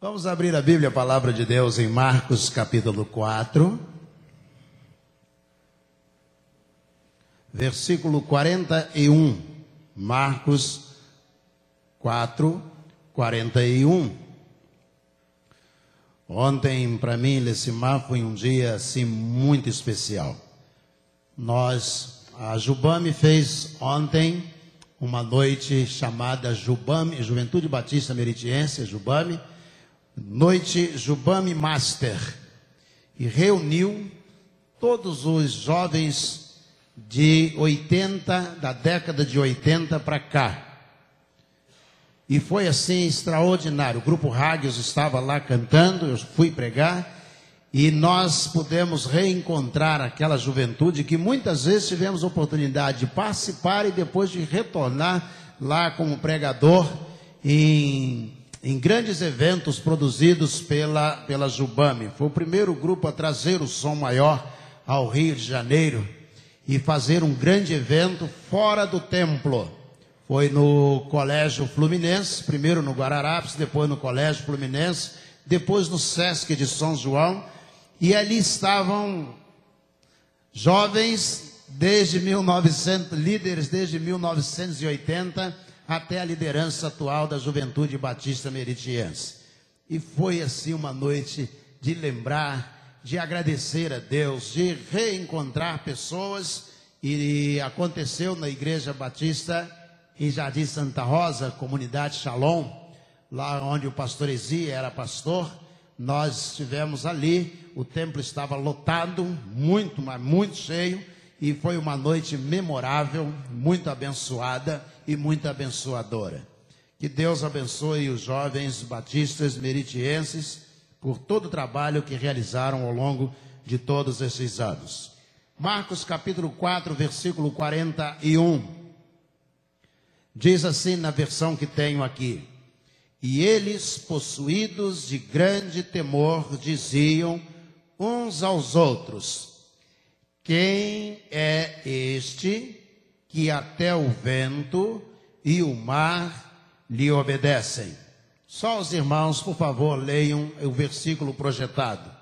Vamos abrir a Bíblia, a palavra de Deus, em Marcos capítulo 4, versículo 41. Marcos 4, 41. Ontem, para mim, Lecimar foi um dia assim muito especial. Nós, a Jubame fez ontem uma noite chamada Jubame, Juventude Batista Meritiense, Jubame, Noite Jubame Master, e reuniu todos os jovens de 80, da década de 80 para cá. E foi assim extraordinário. O grupo Rágios estava lá cantando, eu fui pregar, e nós pudemos reencontrar aquela juventude que muitas vezes tivemos oportunidade de participar e depois de retornar lá como pregador em em grandes eventos produzidos pela, pela Jubame. Foi o primeiro grupo a trazer o som maior ao Rio de Janeiro e fazer um grande evento fora do templo. Foi no Colégio Fluminense, primeiro no Guararapes, depois no Colégio Fluminense, depois no Sesc de São João, e ali estavam jovens desde 1900, líderes desde 1980 até a liderança atual da Juventude Batista Meritiense. E foi assim uma noite de lembrar, de agradecer a Deus, de reencontrar pessoas. E aconteceu na Igreja Batista em Jardim Santa Rosa, comunidade Shalom, lá onde o pastor Ezi era pastor. Nós estivemos ali, o templo estava lotado, muito, mas muito cheio, e foi uma noite memorável, muito abençoada e muito abençoadora. Que Deus abençoe os jovens batistas meritienses por todo o trabalho que realizaram ao longo de todos esses anos. Marcos capítulo 4, versículo 41. Diz assim na versão que tenho aqui: E eles, possuídos de grande temor, diziam uns aos outros: Quem é este que até o vento e o mar lhe obedecem. Só os irmãos, por favor, leiam o versículo projetado.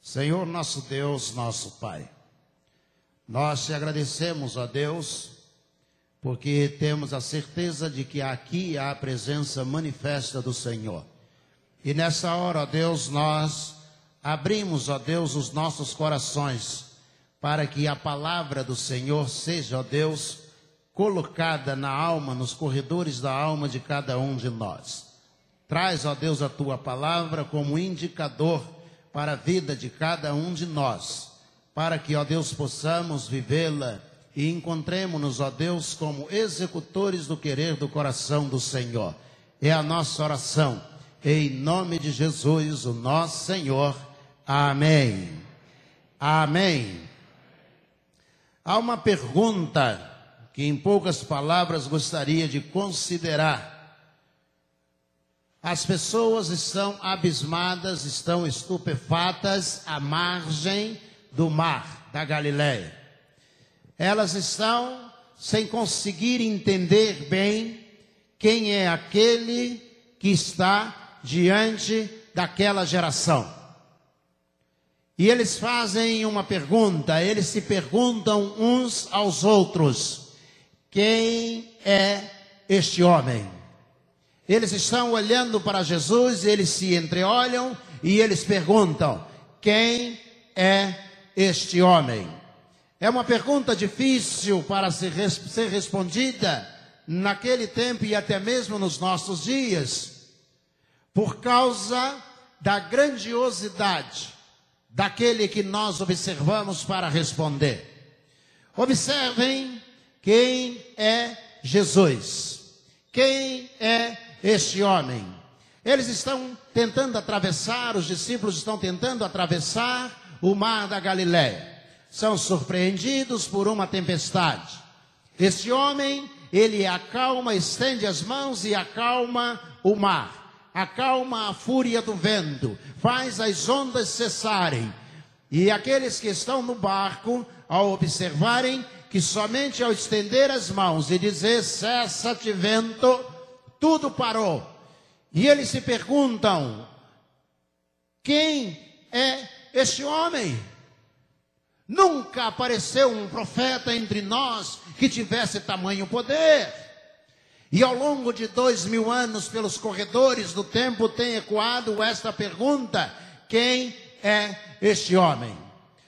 Senhor nosso Deus, nosso Pai, nós te agradecemos, ó Deus, porque temos a certeza de que aqui há a presença manifesta do Senhor. E nessa hora, ó Deus, nós abrimos, ó Deus, os nossos corações para que a palavra do Senhor seja, ó Deus, colocada na alma, nos corredores da alma de cada um de nós. Traz, ó Deus, a tua palavra como indicador para a vida de cada um de nós, para que, ó Deus, possamos vivê-la e encontremos-nos, ó Deus, como executores do querer do coração do Senhor. É a nossa oração. Em nome de Jesus, o nosso Senhor. Amém. Amém. Há uma pergunta que, em poucas palavras, gostaria de considerar. As pessoas estão abismadas, estão estupefatas à margem do mar da Galileia elas estão sem conseguir entender bem quem é aquele que está diante daquela geração. E eles fazem uma pergunta, eles se perguntam uns aos outros: quem é este homem? Eles estão olhando para Jesus, eles se entreolham e eles perguntam: quem é este homem? É uma pergunta difícil para ser, ser respondida naquele tempo e até mesmo nos nossos dias, por causa da grandiosidade daquele que nós observamos para responder. Observem quem é Jesus. Quem é este homem? Eles estão tentando atravessar, os discípulos estão tentando atravessar o mar da Galiléia são surpreendidos por uma tempestade. Este homem, ele acalma, estende as mãos e acalma o mar. acalma a fúria do vento, faz as ondas cessarem. E aqueles que estão no barco, ao observarem que somente ao estender as mãos e dizer cessa-te vento, tudo parou. E eles se perguntam: quem é este homem? Nunca apareceu um profeta entre nós que tivesse tamanho poder. E ao longo de dois mil anos, pelos corredores do tempo, tem ecoado esta pergunta: quem é este homem?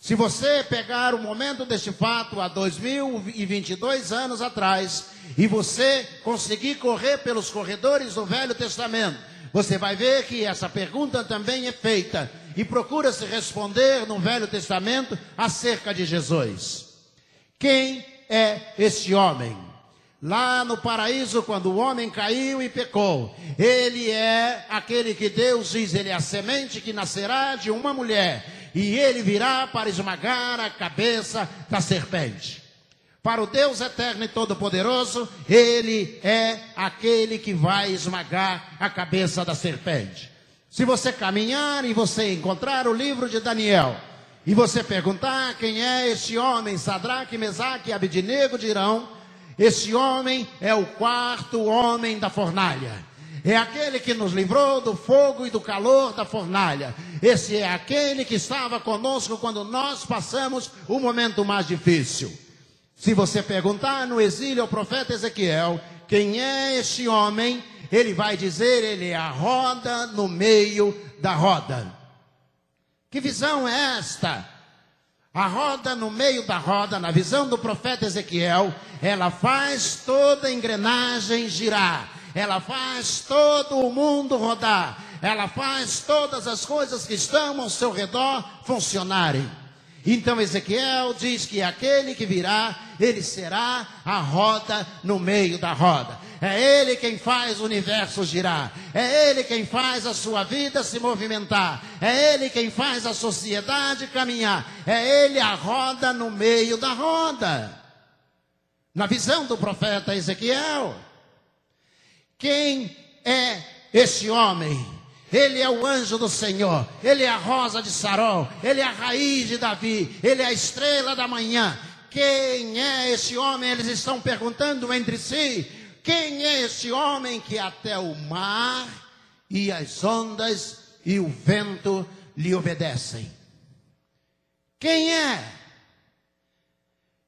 Se você pegar o momento deste fato há 2022 anos atrás e você conseguir correr pelos corredores do Velho Testamento, você vai ver que essa pergunta também é feita e procura se responder no Velho Testamento acerca de Jesus. Quem é este homem? Lá no paraíso, quando o homem caiu e pecou, ele é aquele que Deus diz, ele é a semente que nascerá de uma mulher e ele virá para esmagar a cabeça da serpente. Para o Deus eterno e todo-poderoso, ele é aquele que vai esmagar a cabeça da serpente. Se você caminhar e você encontrar o livro de Daniel, e você perguntar quem é este homem, Sadraque, Mesaque e Abidnego dirão, esse homem é o quarto homem da fornalha. É aquele que nos livrou do fogo e do calor da fornalha. Esse é aquele que estava conosco quando nós passamos o momento mais difícil. Se você perguntar no exílio ao profeta Ezequiel, quem é este homem? Ele vai dizer, ele é a roda no meio da roda. Que visão é esta? A roda no meio da roda, na visão do profeta Ezequiel, ela faz toda a engrenagem girar ela faz todo o mundo rodar, ela faz todas as coisas que estão ao seu redor funcionarem. Então Ezequiel diz que aquele que virá, ele será a roda no meio da roda. É ele quem faz o universo girar. É ele quem faz a sua vida se movimentar. É ele quem faz a sociedade caminhar. É ele a roda no meio da roda. Na visão do profeta Ezequiel. Quem é esse homem? Ele é o anjo do Senhor, ele é a rosa de Sarol, ele é a raiz de Davi, ele é a estrela da manhã. Quem é esse homem? Eles estão perguntando entre si: quem é esse homem que até o mar e as ondas e o vento lhe obedecem? Quem é?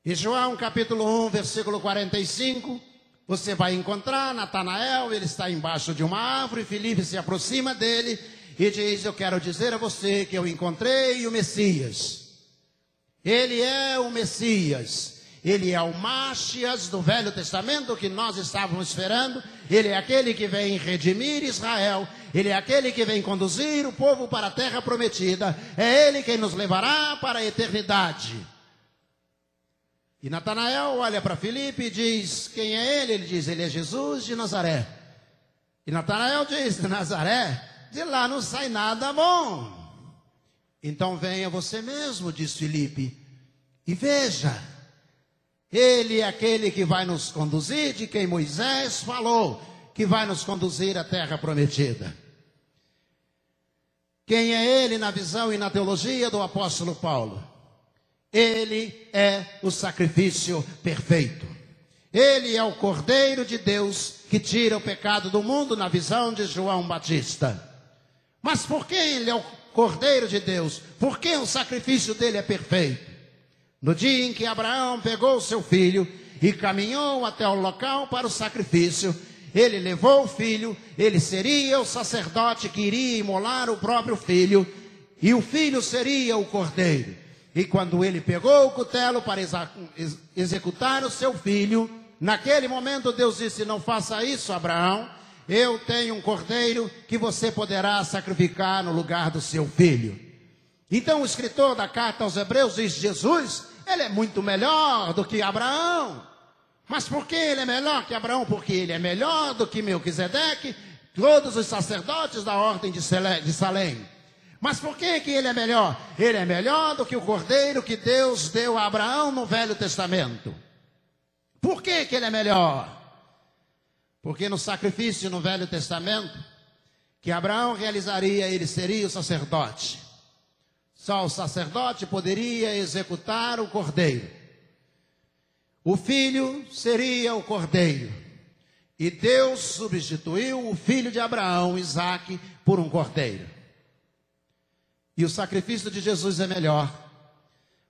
E João capítulo 1, versículo 45 você vai encontrar Natanael, ele está embaixo de uma árvore, Felipe se aproxima dele e diz: Eu quero dizer a você que eu encontrei o Messias. Ele é o Messias. Ele é o Machias do Velho Testamento que nós estávamos esperando. Ele é aquele que vem redimir Israel. Ele é aquele que vem conduzir o povo para a terra prometida. É ele quem nos levará para a eternidade. E Natanael olha para Filipe e diz: Quem é ele? Ele diz: Ele é Jesus de Nazaré. E Natanael diz: Nazaré, de lá não sai nada bom. Então venha você mesmo, diz Filipe, e veja. Ele é aquele que vai nos conduzir, de quem Moisés falou, que vai nos conduzir à terra prometida. Quem é ele na visão e na teologia do apóstolo Paulo? Ele é o sacrifício perfeito. Ele é o Cordeiro de Deus que tira o pecado do mundo na visão de João Batista. Mas por que ele é o Cordeiro de Deus? Por que o sacrifício dele é perfeito? No dia em que Abraão pegou seu filho e caminhou até o local para o sacrifício, ele levou o filho, ele seria o sacerdote que iria imolar o próprio filho, e o filho seria o cordeiro. E quando ele pegou o cutelo para executar o seu filho, naquele momento Deus disse: Não faça isso, Abraão. Eu tenho um cordeiro que você poderá sacrificar no lugar do seu filho. Então o escritor da carta aos Hebreus diz: Jesus, ele é muito melhor do que Abraão. Mas por que ele é melhor que Abraão? Porque ele é melhor do que Melquisedeque, todos os sacerdotes da ordem de Salém. Mas por que, que ele é melhor? Ele é melhor do que o cordeiro que Deus deu a Abraão no Velho Testamento. Por que, que ele é melhor? Porque no sacrifício no Velho Testamento, que Abraão realizaria, ele seria o sacerdote. Só o sacerdote poderia executar o cordeiro. O filho seria o cordeiro. E Deus substituiu o filho de Abraão, Isaque, por um cordeiro. E o sacrifício de Jesus é melhor,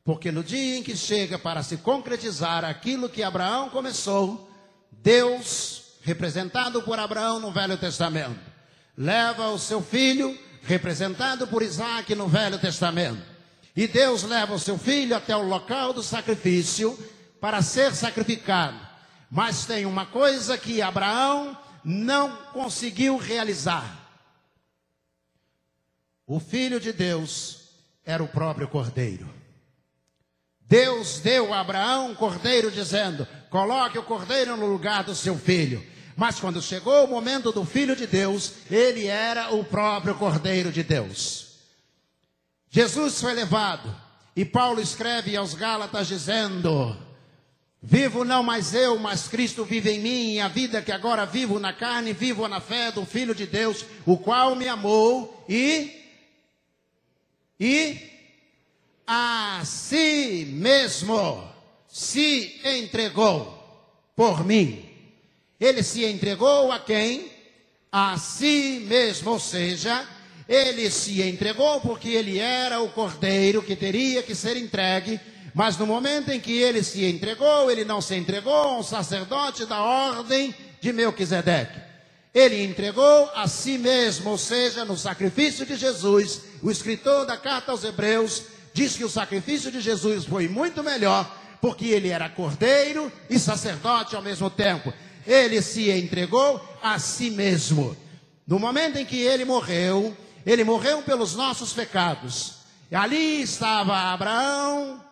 porque no dia em que chega para se concretizar aquilo que Abraão começou, Deus, representado por Abraão no Velho Testamento, leva o seu filho, representado por Isaac no Velho Testamento. E Deus leva o seu filho até o local do sacrifício para ser sacrificado. Mas tem uma coisa que Abraão não conseguiu realizar. O filho de Deus era o próprio cordeiro. Deus deu a Abraão um cordeiro, dizendo: coloque o cordeiro no lugar do seu filho. Mas quando chegou o momento do filho de Deus, ele era o próprio cordeiro de Deus. Jesus foi levado, e Paulo escreve aos Gálatas dizendo: Vivo não mais eu, mas Cristo vive em mim, e a vida que agora vivo na carne, vivo na fé do Filho de Deus, o qual me amou e e a si mesmo se entregou por mim. Ele se entregou a quem? A si mesmo, ou seja, ele se entregou porque ele era o cordeiro que teria que ser entregue, mas no momento em que ele se entregou, ele não se entregou a um sacerdote da ordem de Melquisedeque. Ele entregou a si mesmo, ou seja, no sacrifício de Jesus. O escritor da carta aos Hebreus diz que o sacrifício de Jesus foi muito melhor, porque ele era cordeiro e sacerdote ao mesmo tempo. Ele se entregou a si mesmo. No momento em que ele morreu, ele morreu pelos nossos pecados. E ali estava Abraão,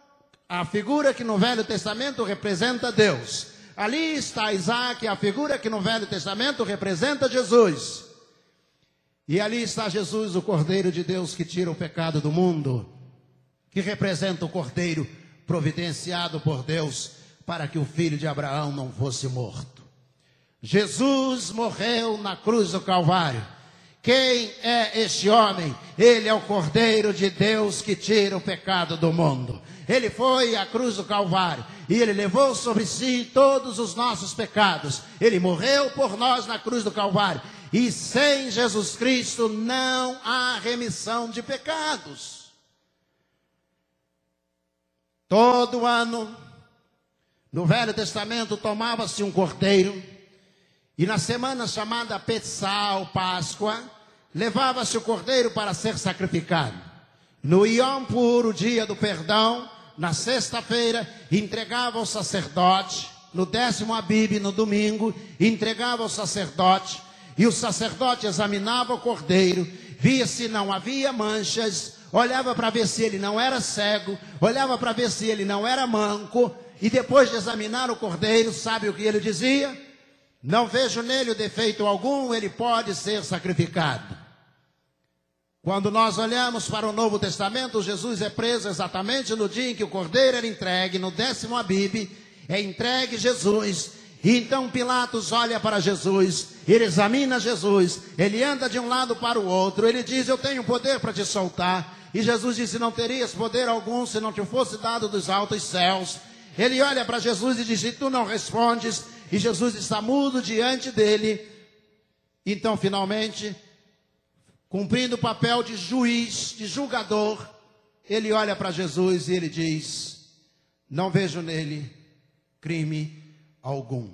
a figura que no Velho Testamento representa Deus. Ali está Isaac, a figura que no Velho Testamento representa Jesus. E ali está Jesus, o Cordeiro de Deus que tira o pecado do mundo, que representa o Cordeiro providenciado por Deus para que o filho de Abraão não fosse morto. Jesus morreu na cruz do Calvário. Quem é este homem? Ele é o Cordeiro de Deus que tira o pecado do mundo. Ele foi à cruz do Calvário e ele levou sobre si todos os nossos pecados. Ele morreu por nós na cruz do Calvário. E sem Jesus Cristo não há remissão de pecados. Todo ano, no Velho Testamento, tomava-se um cordeiro, e na semana chamada Petsal, Páscoa, levava-se o cordeiro para ser sacrificado. No Yom Pur, o dia do perdão, na sexta-feira, entregava ao sacerdote, no décimo Abib, no domingo, entregava ao sacerdote, e o sacerdote examinava o cordeiro, via se não havia manchas, olhava para ver se ele não era cego, olhava para ver se ele não era manco, e depois de examinar o cordeiro, sabe o que ele dizia? Não vejo nele defeito algum, ele pode ser sacrificado. Quando nós olhamos para o Novo Testamento, Jesus é preso exatamente no dia em que o cordeiro era entregue, no décimo Abib, é entregue Jesus. E então Pilatos olha para Jesus, ele examina Jesus, ele anda de um lado para o outro, ele diz: Eu tenho poder para te soltar. E Jesus disse: Não terias poder algum se não te fosse dado dos altos céus. Ele olha para Jesus e diz: E tu não respondes. E Jesus está mudo diante dele. Então, finalmente, cumprindo o papel de juiz, de julgador, ele olha para Jesus e ele diz: Não vejo nele crime algum.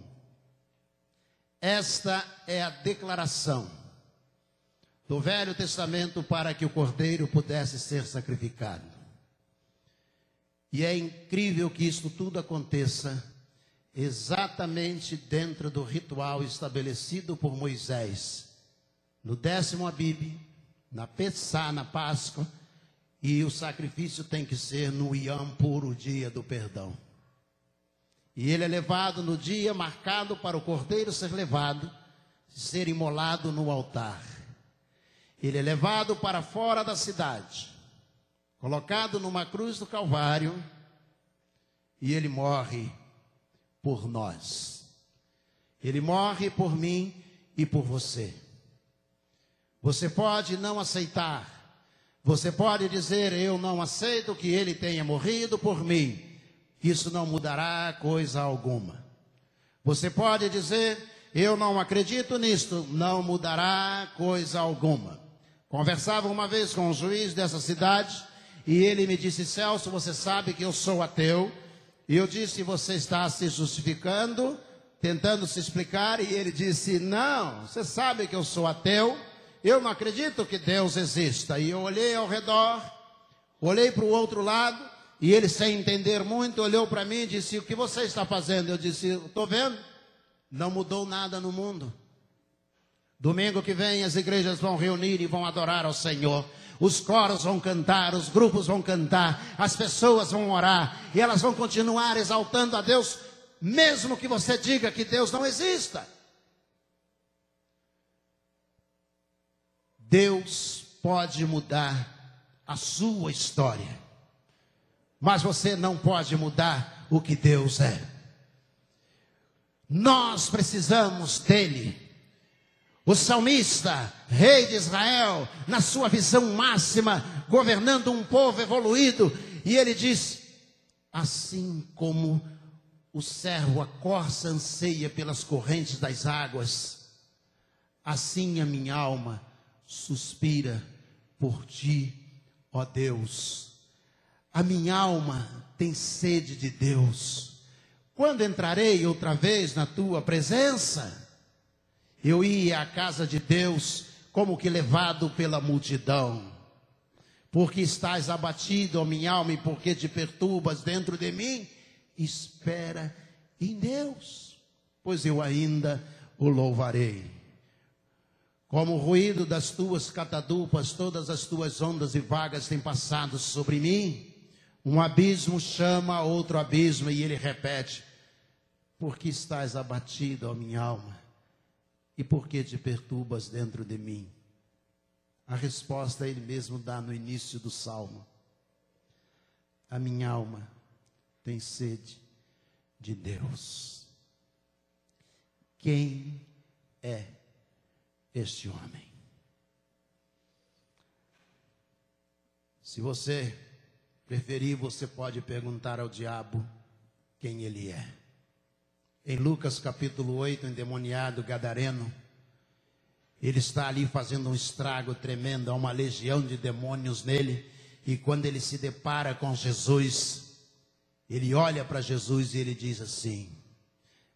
Esta é a declaração do Velho Testamento para que o cordeiro pudesse ser sacrificado. E é incrível que isso tudo aconteça exatamente dentro do ritual estabelecido por Moisés no décimo Abib, na Pessá, na Páscoa, e o sacrifício tem que ser no Yom Puro, dia do perdão. E ele é levado no dia marcado para o cordeiro ser levado, ser imolado no altar. Ele é levado para fora da cidade, colocado numa cruz do Calvário, e ele morre por nós. Ele morre por mim e por você. Você pode não aceitar. Você pode dizer: Eu não aceito que ele tenha morrido por mim. Isso não mudará coisa alguma. Você pode dizer: Eu não acredito nisto. Não mudará coisa alguma. Conversava uma vez com um juiz dessa cidade e ele me disse: Celso, você sabe que eu sou ateu. E eu disse: Você está se justificando, tentando se explicar. E ele disse: Não, você sabe que eu sou ateu. Eu não acredito que Deus exista. E eu olhei ao redor, olhei para o outro lado. E ele, sem entender muito, olhou para mim e disse: O que você está fazendo? Eu disse: Estou vendo. Não mudou nada no mundo. Domingo que vem as igrejas vão reunir e vão adorar ao Senhor. Os coros vão cantar, os grupos vão cantar, as pessoas vão orar e elas vão continuar exaltando a Deus, mesmo que você diga que Deus não exista. Deus pode mudar a sua história, mas você não pode mudar o que Deus é. Nós precisamos dele. O salmista, rei de Israel, na sua visão máxima, governando um povo evoluído, e ele diz: Assim como o servo a corça anseia pelas correntes das águas, assim a minha alma suspira por ti, ó Deus. A minha alma tem sede de Deus. Quando entrarei outra vez na tua presença? Eu ia à casa de Deus como que levado pela multidão. Porque estás abatido, ó minha alma, e porque te perturbas dentro de mim, espera em Deus, pois eu ainda o louvarei. Como o ruído das tuas catadupas, todas as tuas ondas e vagas têm passado sobre mim. Um abismo chama outro abismo e ele repete: Porque estás abatido, ó minha alma? E por que te perturbas dentro de mim? A resposta ele mesmo dá no início do salmo. A minha alma tem sede de Deus. Quem é este homem? Se você preferir, você pode perguntar ao diabo quem ele é. Em Lucas capítulo 8, endemoniado gadareno, ele está ali fazendo um estrago tremendo, há uma legião de demônios nele, e quando ele se depara com Jesus, ele olha para Jesus e ele diz assim: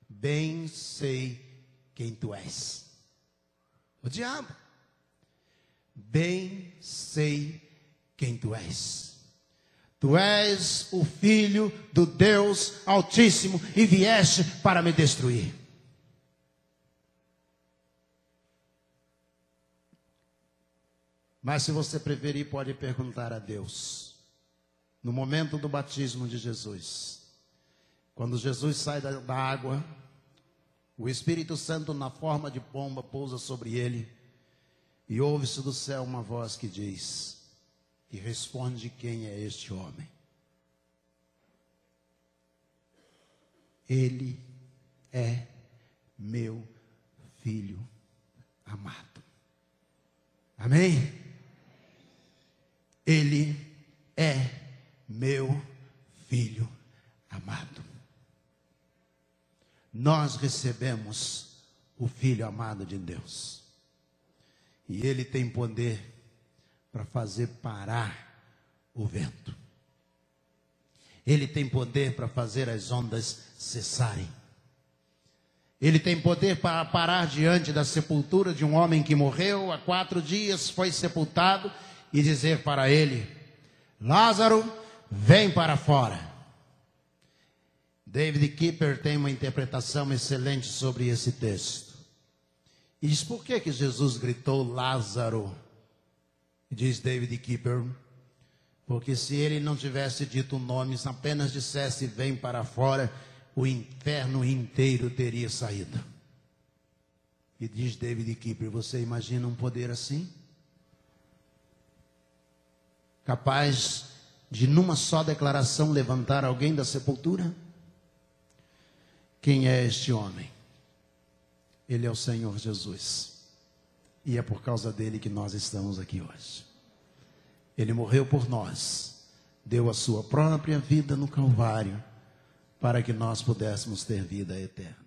Bem sei quem tu és. O diabo. Bem sei quem tu és. Tu és o filho do Deus Altíssimo e vieste para me destruir. Mas se você preferir, pode perguntar a Deus. No momento do batismo de Jesus, quando Jesus sai da, da água, o Espírito Santo, na forma de pomba, pousa sobre ele, e ouve-se do céu uma voz que diz: e responde quem é este homem. Ele é meu filho amado. Amém? Ele é meu filho amado. Nós recebemos o Filho amado de Deus. E ele tem poder para fazer parar o vento. Ele tem poder para fazer as ondas cessarem. Ele tem poder para parar diante da sepultura de um homem que morreu há quatro dias, foi sepultado, e dizer para ele: Lázaro, vem para fora. David Kipper tem uma interpretação excelente sobre esse texto. E diz: por que, que Jesus gritou Lázaro? Diz David Keeper, porque se ele não tivesse dito o nome, se apenas dissesse vem para fora, o inferno inteiro teria saído. E diz David Keeper, você imagina um poder assim? Capaz de numa só declaração levantar alguém da sepultura? Quem é este homem? Ele é o Senhor Jesus. E é por causa dele que nós estamos aqui hoje. Ele morreu por nós, deu a sua própria vida no Calvário, para que nós pudéssemos ter vida eterna.